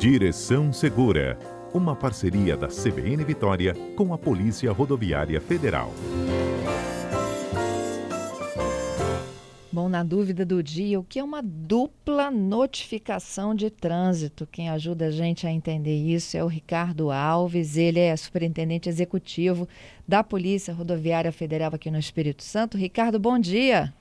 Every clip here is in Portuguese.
Direção Segura, uma parceria da CBN Vitória com a Polícia Rodoviária Federal. Bom, na dúvida do dia, o que é uma dupla notificação de trânsito? Quem ajuda a gente a entender isso é o Ricardo Alves, ele é superintendente executivo da Polícia Rodoviária Federal aqui no Espírito Santo. Ricardo, bom dia.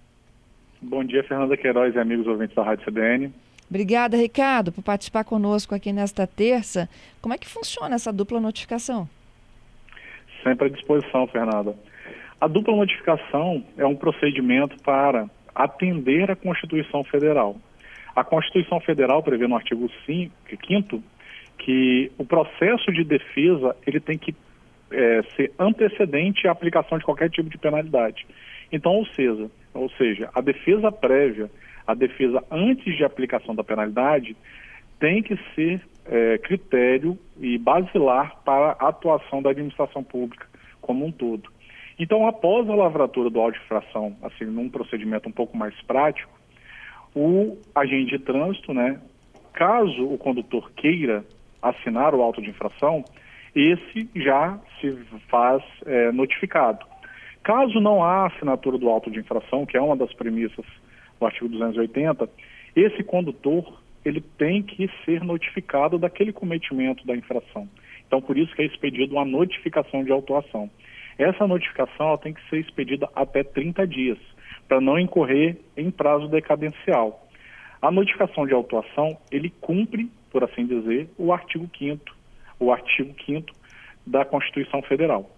Bom dia, Fernanda Queiroz e amigos ouvintes da Rádio CBN. Obrigada, Ricardo, por participar conosco aqui nesta terça. Como é que funciona essa dupla notificação? Sempre à disposição, Fernanda. A dupla notificação é um procedimento para atender à Constituição Federal. A Constituição Federal prevê no artigo 5 que o processo de defesa ele tem que é, ser antecedente à aplicação de qualquer tipo de penalidade. Então, ou seja, ou seja, a defesa prévia, a defesa antes de aplicação da penalidade, tem que ser é, critério e basilar para a atuação da administração pública como um todo. Então, após a lavratura do auto de infração, assim, num procedimento um pouco mais prático, o agente de trânsito, né, caso o condutor queira assinar o auto de infração, esse já se faz é, notificado. Caso não há assinatura do auto de infração, que é uma das premissas do artigo 280, esse condutor ele tem que ser notificado daquele cometimento da infração. Então, por isso que é expedido uma notificação de autuação. Essa notificação tem que ser expedida até 30 dias, para não incorrer em prazo decadencial. A notificação de autuação, ele cumpre, por assim dizer, o artigo 5 o artigo 5 da Constituição Federal.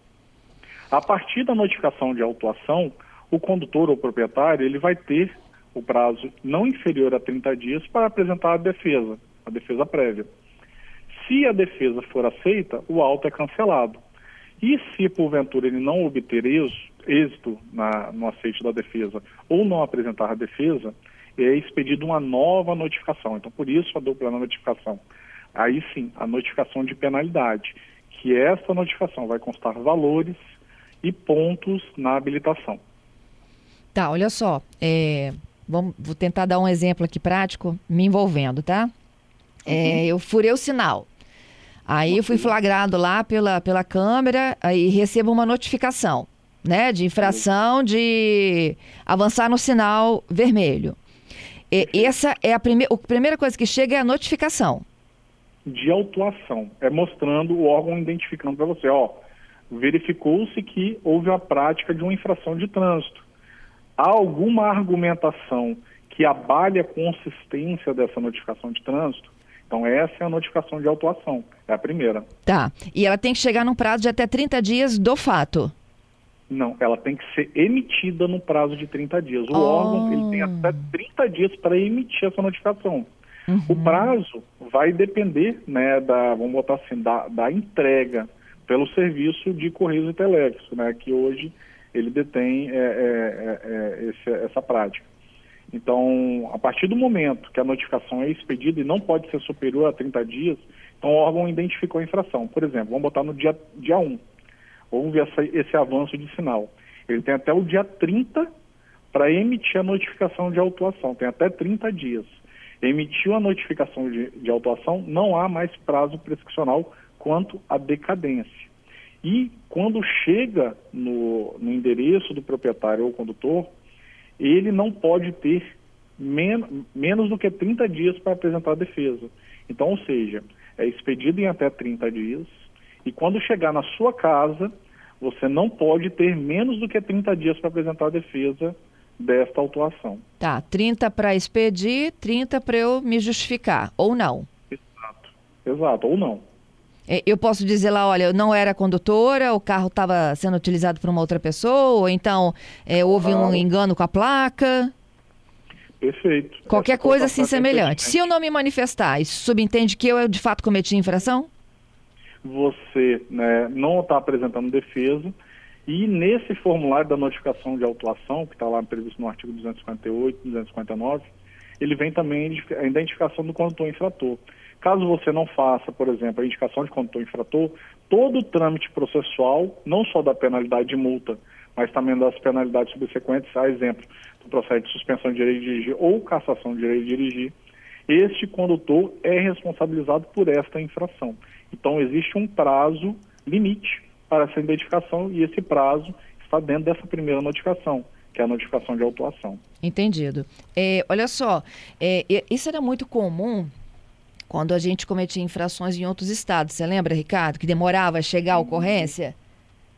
A partir da notificação de autuação, o condutor ou proprietário, ele vai ter o prazo não inferior a 30 dias para apresentar a defesa, a defesa prévia. Se a defesa for aceita, o auto é cancelado. E se, porventura, ele não obter êxito na, no aceite da defesa ou não apresentar a defesa, é expedida uma nova notificação. Então, por isso, a dupla notificação. Aí sim, a notificação de penalidade, que essa notificação vai constar valores e pontos na habilitação. Tá, olha só, é, vamos, vou tentar dar um exemplo aqui prático, me envolvendo, tá? É, uhum. eu furei o sinal. Aí eu fui flagrado lá pela, pela câmera e recebo uma notificação, né? De infração de avançar no sinal vermelho. E, essa é a, prime a primeira coisa que chega é a notificação. De autuação. É mostrando o órgão identificando para você, ó, verificou-se que houve a prática de uma infração de trânsito. Há alguma argumentação que abale a consistência dessa notificação de trânsito? Então, essa é a notificação de autuação, é a primeira. Tá. E ela tem que chegar num prazo de até 30 dias do fato? Não, ela tem que ser emitida no prazo de 30 dias. O oh. órgão ele tem até 30 dias para emitir essa notificação. Uhum. O prazo vai depender, né, da, vamos botar assim, da, da entrega pelo serviço de Correios e Telégrafos, né, que hoje ele detém é, é, é, é esse, essa prática. Então, a partir do momento que a notificação é expedida e não pode ser superior a 30 dias, então o órgão identificou a infração. Por exemplo, vamos botar no dia, dia 1. Houve essa, esse avanço de sinal. Ele tem até o dia 30 para emitir a notificação de autuação. Tem até 30 dias. Emitiu a notificação de, de autuação, não há mais prazo prescricional quanto à decadência. E quando chega no, no endereço do proprietário ou condutor, ele não pode ter men menos do que 30 dias para apresentar a defesa. Então, ou seja, é expedido em até 30 dias e quando chegar na sua casa, você não pode ter menos do que 30 dias para apresentar a defesa desta autuação. Tá, 30 para expedir, 30 para eu me justificar, ou não? Exato, exato, ou não. É, eu posso dizer lá, olha, eu não era condutora, o carro estava sendo utilizado por uma outra pessoa, ou então é, houve um engano com a placa. Perfeito. Qualquer Essa coisa assim semelhante. Se eu não me manifestar, isso subentende que eu de fato cometi infração? Você né, não está apresentando defesa e nesse formulário da notificação de autuação, que está lá previsto no artigo 258, 259, ele vem também a identificação do condutor infrator. Caso você não faça, por exemplo, a indicação de condutor infrator, todo o trâmite processual, não só da penalidade de multa, mas também das penalidades subsequentes, a exemplo do processo de suspensão de direito de dirigir ou cassação de direito de dirigir, este condutor é responsabilizado por esta infração. Então, existe um prazo limite para essa identificação e esse prazo está dentro dessa primeira notificação, que é a notificação de autuação. Entendido. É, olha só, é, isso era muito comum quando a gente cometia infrações em outros estados. Você lembra, Ricardo, que demorava a chegar a ocorrência?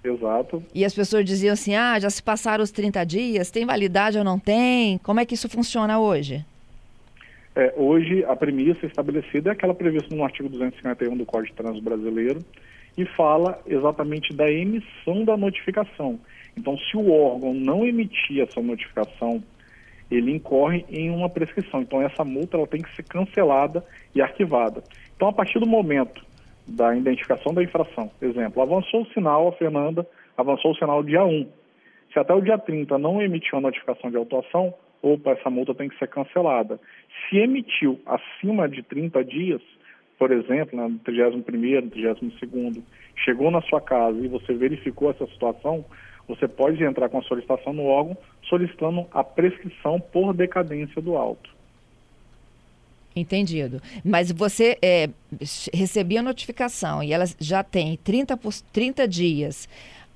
Exato. E as pessoas diziam assim: ah, já se passaram os 30 dias, tem validade ou não tem? Como é que isso funciona hoje? É, hoje, a premissa estabelecida é aquela prevista no artigo 251 do Código de Trânsito Brasileiro e fala exatamente da emissão da notificação. Então, se o órgão não emitir essa notificação, ele incorre em uma prescrição. Então, essa multa ela tem que ser cancelada e arquivada. Então, a partir do momento da identificação da infração, exemplo, avançou o sinal, a Fernanda avançou o sinal dia 1. Se até o dia 30 não emitiu a notificação de autuação, opa, essa multa tem que ser cancelada. Se emitiu acima de 30 dias, por exemplo, né, no 31º, no 32º, chegou na sua casa e você verificou essa situação, você pode entrar com a solicitação no órgão solicitando a prescrição por decadência do auto. Entendido. Mas você é, recebia a notificação e ela já tem 30, 30 dias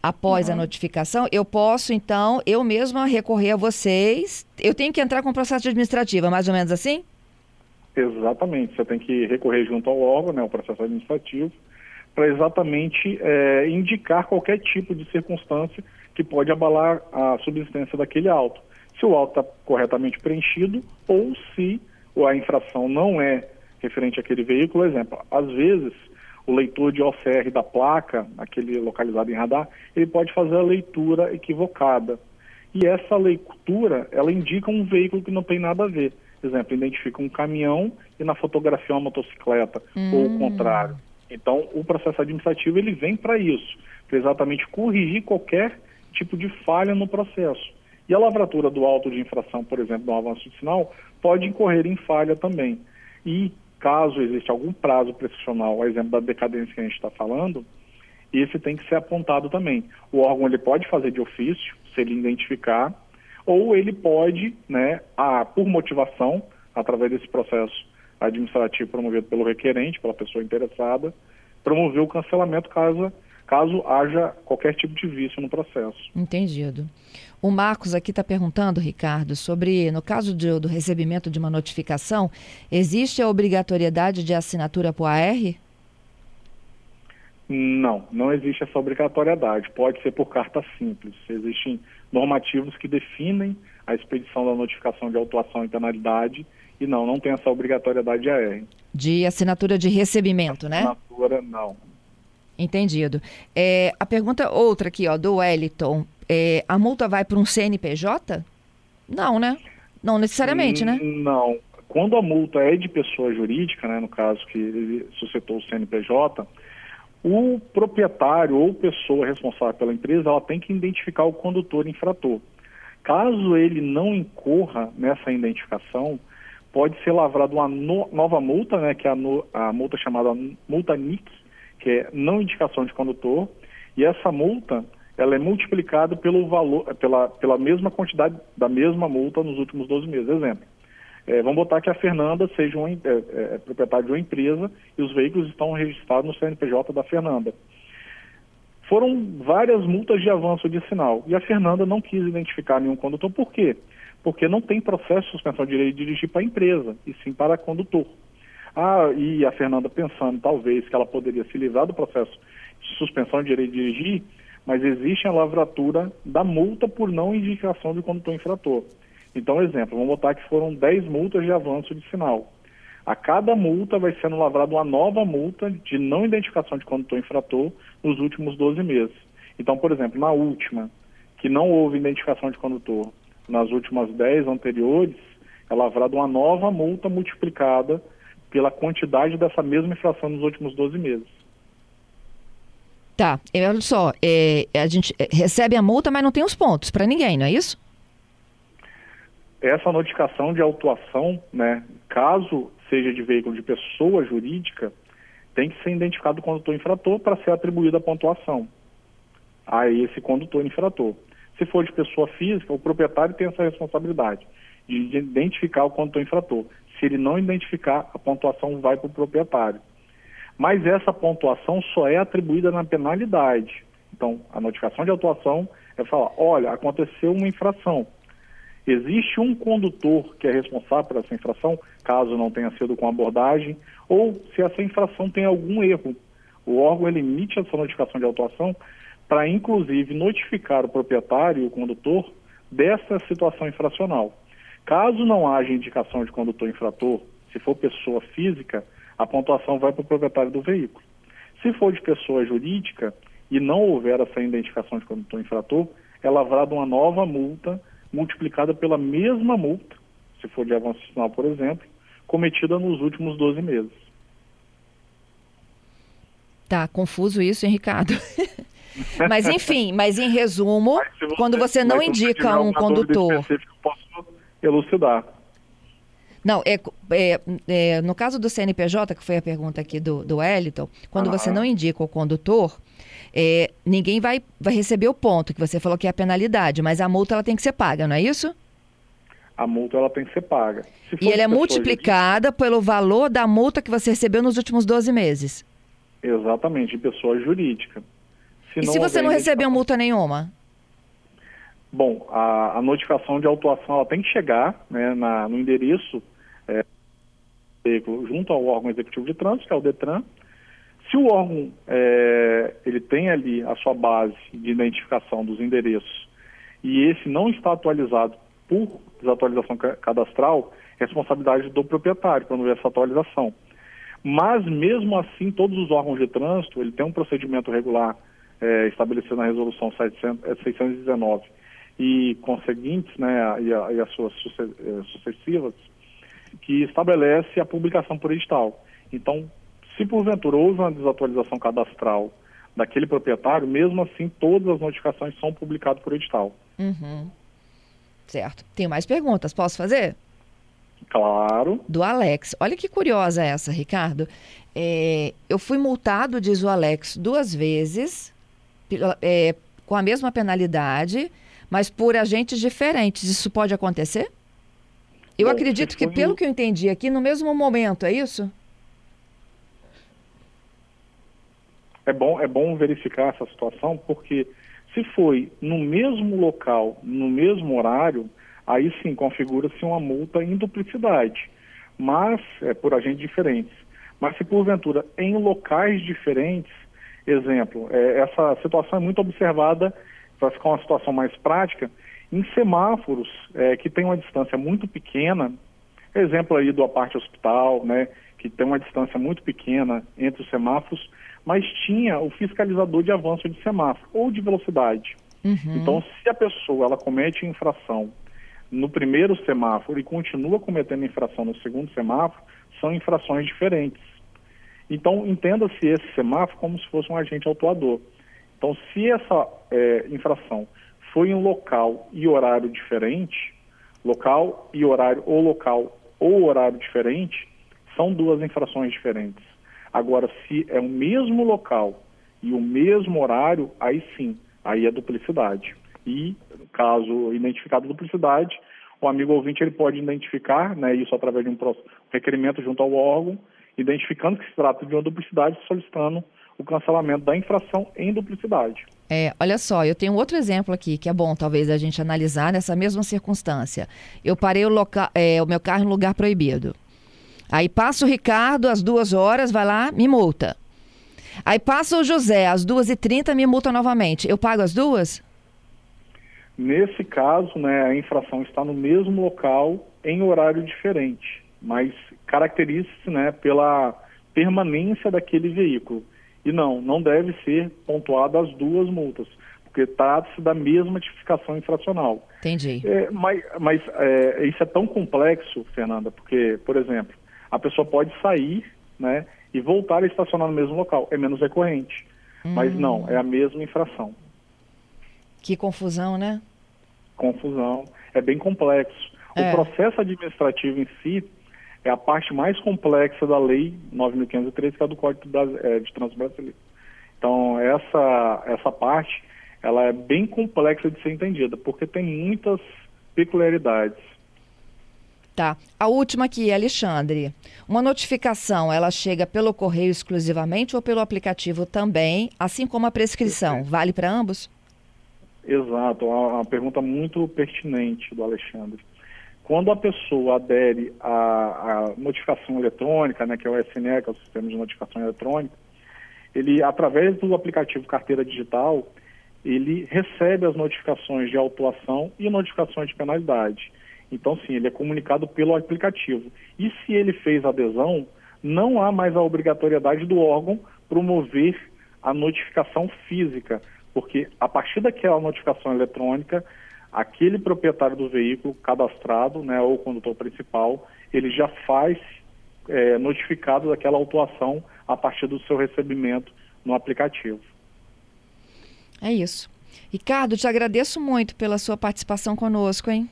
após uhum. a notificação, eu posso, então, eu mesma recorrer a vocês. Eu tenho que entrar com o processo administrativo, é mais ou menos assim? Exatamente. Você tem que recorrer junto ao órgão, né, o processo administrativo, para exatamente é, indicar qualquer tipo de circunstância que pode abalar a subsistência daquele auto. Se o auto está corretamente preenchido ou se a infração não é referente àquele veículo, exemplo, às vezes o leitor de OCR da placa, aquele localizado em radar, ele pode fazer a leitura equivocada. E essa leitura, ela indica um veículo que não tem nada a ver. Por exemplo, identifica um caminhão e na fotografia uma motocicleta, hum. ou o contrário. Então, o processo administrativo ele vem para isso, para exatamente corrigir qualquer tipo de falha no processo. E a lavratura do auto de infração, por exemplo, do avanço de sinal, pode incorrer em falha também. E caso exista algum prazo prescricional, exemplo da decadência que a gente está falando, esse tem que ser apontado também. O órgão ele pode fazer de ofício, se ele identificar, ou ele pode, né, a, por motivação, através desse processo administrativo promovido pelo requerente, pela pessoa interessada, promover o cancelamento caso, caso haja qualquer tipo de vício no processo. Entendido. O Marcos aqui está perguntando, Ricardo, sobre, no caso de, do recebimento de uma notificação, existe a obrigatoriedade de assinatura por AR? Não, não existe essa obrigatoriedade. Pode ser por carta simples. Existem normativos que definem a expedição da notificação de autuação e penalidade e não, não tem essa obrigatoriedade de AR. De assinatura de recebimento, né? Assinatura, não. Entendido. É, a pergunta outra aqui, ó, do Wellington. É, a multa vai para um CNPJ? Não, né? Não necessariamente, né? Não. Quando a multa é de pessoa jurídica, né, no caso que ele suscitou o CNPJ, o proprietário ou pessoa responsável pela empresa, ela tem que identificar o condutor infrator. Caso ele não incorra nessa identificação, pode ser lavrada uma no, nova multa, né, que é a, no, a multa chamada multa NIC, que é não indicação de condutor, e essa multa ela é multiplicada pelo valor, pela, pela mesma quantidade da mesma multa nos últimos 12 meses. Exemplo, é, vamos botar que a Fernanda seja uma, é, é, é, proprietária de uma empresa e os veículos estão registrados no CNPJ da Fernanda. Foram várias multas de avanço de sinal e a Fernanda não quis identificar nenhum condutor. Por quê? Porque não tem processo de suspensão de direito de dirigir para a empresa, e sim para condutor. Ah, e a Fernanda pensando, talvez, que ela poderia se livrar do processo de suspensão de direito de dirigir, mas existe a lavratura da multa por não indicação de condutor infrator. Então, exemplo, vamos botar que foram 10 multas de avanço de sinal. A cada multa vai sendo lavrada uma nova multa de não identificação de condutor infrator nos últimos 12 meses. Então, por exemplo, na última, que não houve identificação de condutor, nas últimas 10 anteriores, é lavrada uma nova multa multiplicada pela quantidade dessa mesma infração nos últimos 12 meses. Tá, olha só, é, a gente é, recebe a multa, mas não tem os pontos para ninguém, não é isso? Essa notificação de autuação, né, caso seja de veículo de pessoa jurídica, tem que ser identificado o condutor infrator para ser atribuída a pontuação a esse condutor infrator. Se for de pessoa física, o proprietário tem essa responsabilidade de identificar o condutor infrator. Se ele não identificar, a pontuação vai para o proprietário. Mas essa pontuação só é atribuída na penalidade. Então, a notificação de autuação é falar: olha, aconteceu uma infração. Existe um condutor que é responsável por essa infração, caso não tenha sido com abordagem, ou se essa infração tem algum erro. O órgão ele emite essa notificação de autuação para, inclusive, notificar o proprietário e o condutor dessa situação infracional. Caso não haja indicação de condutor infrator, se for pessoa física, a pontuação vai para o proprietário do veículo. Se for de pessoa jurídica e não houver essa identificação de condutor infrator, é lavrada uma nova multa multiplicada pela mesma multa, se for de avanço sinal, por exemplo, cometida nos últimos 12 meses. Tá confuso isso, hein, Ricardo? mas enfim, mas em resumo, mas você, quando você não indica um condutor. Posso elucidar. Não, é, é, é, no caso do CNPJ, que foi a pergunta aqui do, do Wellington, quando ah. você não indica o condutor, é, ninguém vai, vai receber o ponto, que você falou que é a penalidade, mas a multa ela tem que ser paga, não é isso? A multa ela tem que ser paga. e ela é multiplicada jurídica, pelo valor da multa que você recebeu nos últimos 12 meses. Exatamente, de pessoa jurídica. Se e se você não recebeu multa nenhuma? Bom, a, a, notificação de autuação ela tem que chegar né, na, no endereço é, junto ao órgão executivo de trânsito, que é o DETRAN. Se o órgão é, ele tem ali a sua base de identificação dos endereços e esse não está atualizado por desatualização cadastral, é responsabilidade do proprietário quando houver essa atualização. Mas mesmo assim, todos os órgãos de trânsito, ele tem um procedimento regular é, estabelecido na resolução 700, 619 e conseguintes, né, e, a, e as suas é, sucessivas, que estabelece a publicação por edital. Então, se porventura houve uma desatualização cadastral daquele proprietário, mesmo assim todas as notificações são publicadas por edital. Uhum. Certo. Tem mais perguntas, posso fazer? Claro. Do Alex. Olha que curiosa essa, Ricardo. É, eu fui multado, diz o Alex, duas vezes é, com a mesma penalidade, mas por agentes diferentes. Isso pode acontecer? Eu Bom, acredito que, pelo que eu entendi aqui, no mesmo momento, é isso? É bom, é bom verificar essa situação, porque se foi no mesmo local, no mesmo horário, aí sim configura-se uma multa em duplicidade, mas é por agentes diferentes. Mas se porventura em locais diferentes, exemplo, é, essa situação é muito observada, para ficar uma situação mais prática, em semáforos é, que tem uma distância muito pequena, exemplo aí do aparte hospital, né, que tem uma distância muito pequena entre os semáforos, mas tinha o fiscalizador de avanço de semáforo ou de velocidade. Uhum. Então, se a pessoa ela comete infração no primeiro semáforo e continua cometendo infração no segundo semáforo, são infrações diferentes. Então, entenda-se esse semáforo como se fosse um agente autuador. Então, se essa é, infração foi em local e horário diferente, local e horário, ou local ou horário diferente, são duas infrações diferentes. Agora, se é o mesmo local e o mesmo horário, aí sim, aí é duplicidade. E, caso identificado duplicidade, o amigo ouvinte ele pode identificar, né, isso através de um requerimento junto ao órgão, identificando que se trata de uma duplicidade, solicitando o cancelamento da infração em duplicidade. É, olha só, eu tenho outro exemplo aqui que é bom talvez a gente analisar nessa mesma circunstância. Eu parei o, loca é, o meu carro em lugar proibido. Aí passa o Ricardo às duas horas, vai lá, me multa. Aí passa o José às duas e trinta, me multa novamente. Eu pago as duas? Nesse caso, né, a infração está no mesmo local em horário diferente, mas caracteriza-se né, pela permanência daquele veículo. E não, não deve ser pontuada as duas multas, porque trata-se da mesma tipificação infracional. Entendi. É, mas mas é, isso é tão complexo, Fernanda, porque, por exemplo, a pessoa pode sair né, e voltar a estacionar no mesmo local. É menos recorrente. Hum. Mas não, é a mesma infração. Que confusão, né? Confusão. É bem complexo. É. O processo administrativo em si é a parte mais complexa da lei 9.513, que é do Código é, de Trânsito Brasileiro. Então, essa, essa parte, ela é bem complexa de ser entendida, porque tem muitas peculiaridades. Tá. A última aqui, Alexandre. Uma notificação, ela chega pelo correio exclusivamente ou pelo aplicativo também, assim como a prescrição. Vale para ambos? Exato, é uma pergunta muito pertinente do Alexandre. Quando a pessoa adere à, à notificação eletrônica, né, que é o SNE, que é o Sistema de Notificação Eletrônica, ele, através do aplicativo Carteira Digital, ele recebe as notificações de autuação e notificações de penalidade. Então, sim, ele é comunicado pelo aplicativo. E se ele fez adesão, não há mais a obrigatoriedade do órgão promover a notificação física, porque a partir daquela notificação eletrônica, aquele proprietário do veículo cadastrado, né, ou condutor principal, ele já faz é, notificado daquela autuação a partir do seu recebimento no aplicativo. É isso. Ricardo, te agradeço muito pela sua participação conosco, hein?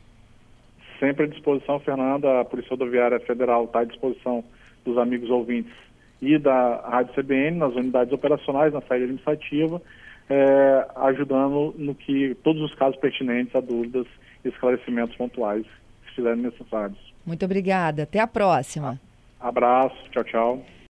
Sempre à disposição, Fernanda, a Polícia Rodoviária Federal está à disposição dos amigos ouvintes e da Rádio CBN nas unidades operacionais, na saída administrativa, é, ajudando no que todos os casos pertinentes a dúvidas e esclarecimentos pontuais, se fizerem necessários. Muito obrigada. Até a próxima. Abraço. Tchau, tchau.